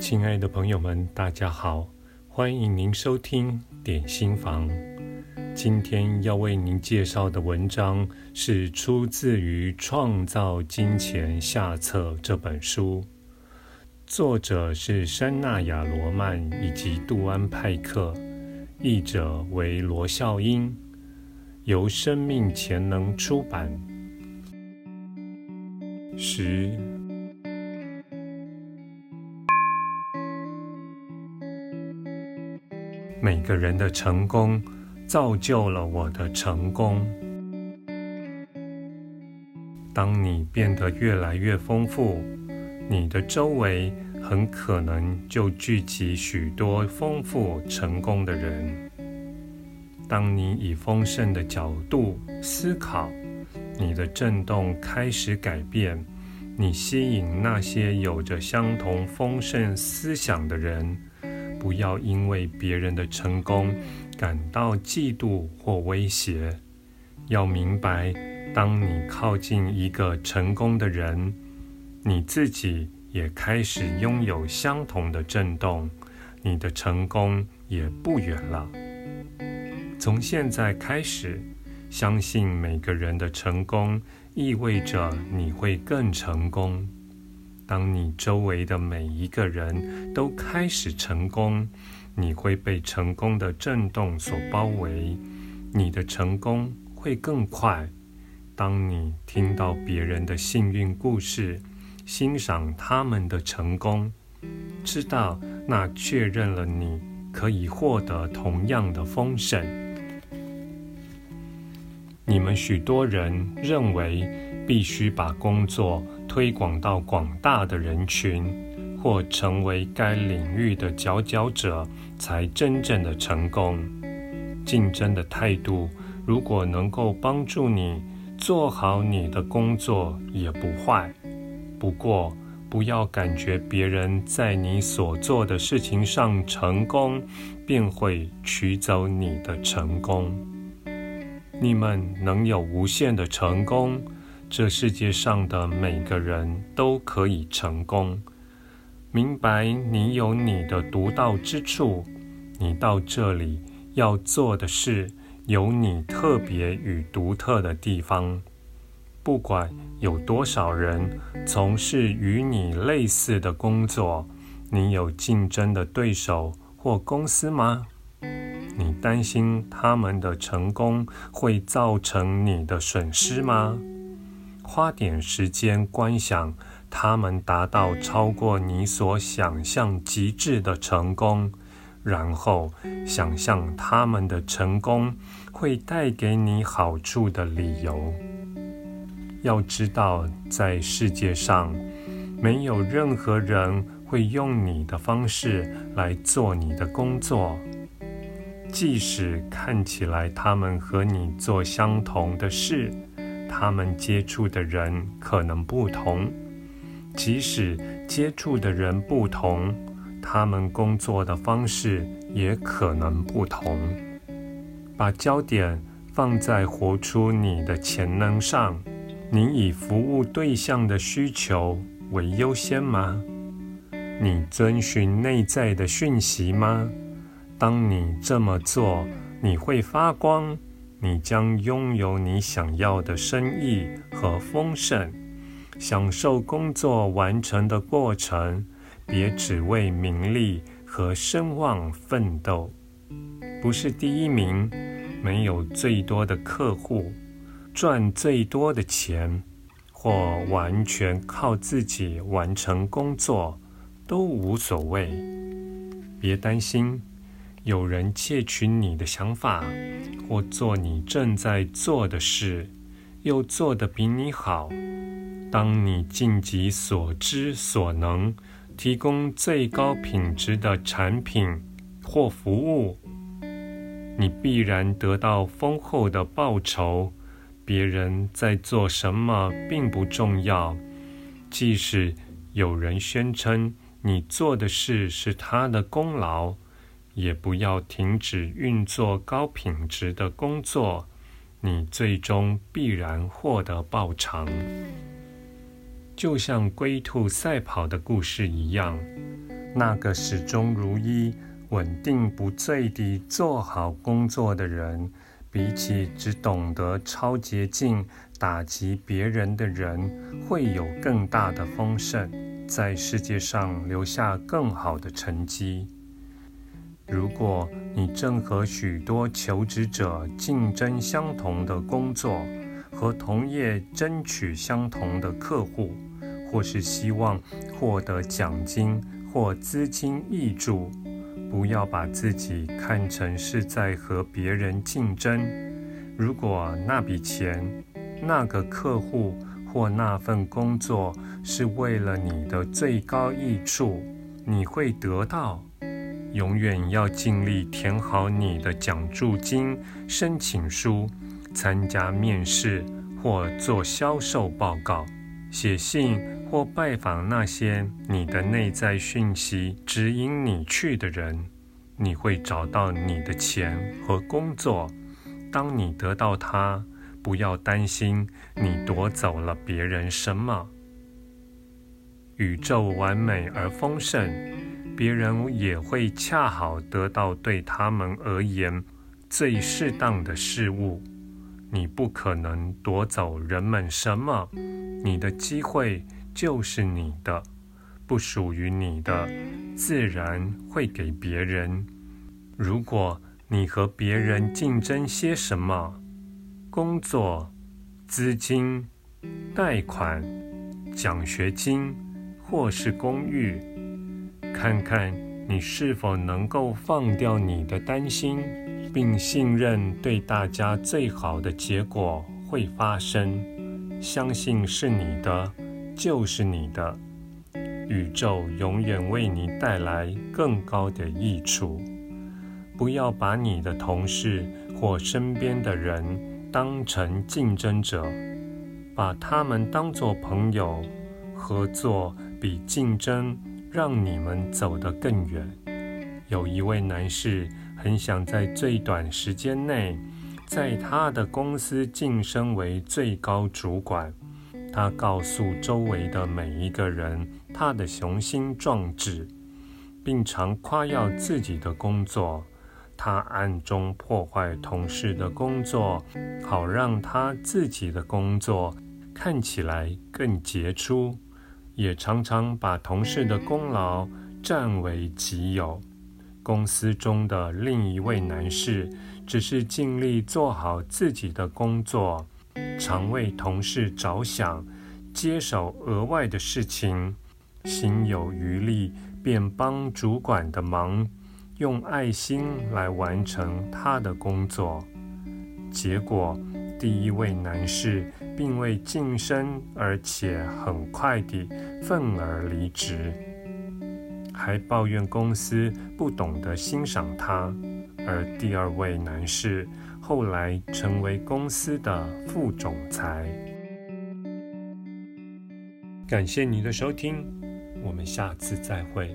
亲爱的朋友们，大家好，欢迎您收听点心房。今天要为您介绍的文章是出自于《创造金钱下册》这本书，作者是山纳亚罗曼以及杜安派克，译者为罗孝英，由生命潜能出版。十。每个人的成功造就了我的成功。当你变得越来越丰富，你的周围很可能就聚集许多丰富成功的人。当你以丰盛的角度思考，你的振动开始改变，你吸引那些有着相同丰盛思想的人。不要因为别人的成功感到嫉妒或威胁。要明白，当你靠近一个成功的人，你自己也开始拥有相同的震动，你的成功也不远了。从现在开始，相信每个人的成功意味着你会更成功。当你周围的每一个人都开始成功，你会被成功的震动所包围，你的成功会更快。当你听到别人的幸运故事，欣赏他们的成功，知道那确认了你可以获得同样的丰盛。你们许多人认为必须把工作。推广到广大的人群，或成为该领域的佼佼者，才真正的成功。竞争的态度如果能够帮助你做好你的工作，也不坏。不过，不要感觉别人在你所做的事情上成功，便会取走你的成功。你们能有无限的成功。这世界上的每个人都可以成功。明白你有你的独到之处，你到这里要做的事有你特别与独特的地方。不管有多少人从事与你类似的工作，你有竞争的对手或公司吗？你担心他们的成功会造成你的损失吗？花点时间观想他们达到超过你所想象极致的成功，然后想象他们的成功会带给你好处的理由。要知道，在世界上，没有任何人会用你的方式来做你的工作，即使看起来他们和你做相同的事。他们接触的人可能不同，即使接触的人不同，他们工作的方式也可能不同。把焦点放在活出你的潜能上，你以服务对象的需求为优先吗？你遵循内在的讯息吗？当你这么做，你会发光。你将拥有你想要的生意和丰盛，享受工作完成的过程，别只为名利和声望奋斗。不是第一名，没有最多的客户，赚最多的钱，或完全靠自己完成工作，都无所谓。别担心。有人窃取你的想法，或做你正在做的事，又做得比你好。当你尽己所知所能，提供最高品质的产品或服务，你必然得到丰厚的报酬。别人在做什么并不重要，即使有人宣称你做的事是他的功劳。也不要停止运作高品质的工作，你最终必然获得报偿。就像龟兔赛跑的故事一样，那个始终如一、稳定不坠地做好工作的人，比起只懂得抄捷径、打击别人的人，会有更大的丰盛，在世界上留下更好的成绩。如果你正和许多求职者竞争相同的工作，和同业争取相同的客户，或是希望获得奖金或资金挹注，不要把自己看成是在和别人竞争。如果那笔钱、那个客户或那份工作是为了你的最高益处，你会得到。永远要尽力填好你的奖助金申请书，参加面试或做销售报告，写信或拜访那些你的内在讯息指引你去的人。你会找到你的钱和工作。当你得到它，不要担心你夺走了别人什么。宇宙完美而丰盛。别人也会恰好得到对他们而言最适当的事物。你不可能夺走人们什么，你的机会就是你的，不属于你的，自然会给别人。如果你和别人竞争些什么，工作、资金、贷款、奖学金，或是公寓。看看你是否能够放掉你的担心，并信任对大家最好的结果会发生。相信是你的，就是你的。宇宙永远为你带来更高的益处。不要把你的同事或身边的人当成竞争者，把他们当作朋友。合作比竞争。让你们走得更远。有一位男士很想在最短时间内，在他的公司晋升为最高主管。他告诉周围的每一个人他的雄心壮志，并常夸耀自己的工作。他暗中破坏同事的工作，好让他自己的工作看起来更杰出。也常常把同事的功劳占为己有。公司中的另一位男士只是尽力做好自己的工作，常为同事着想，接手额外的事情，心有余力便帮主管的忙，用爱心来完成他的工作。结果，第一位男士并未晋升，而且很快地愤而离职，还抱怨公司不懂得欣赏他。而第二位男士后来成为公司的副总裁。感谢你的收听，我们下次再会。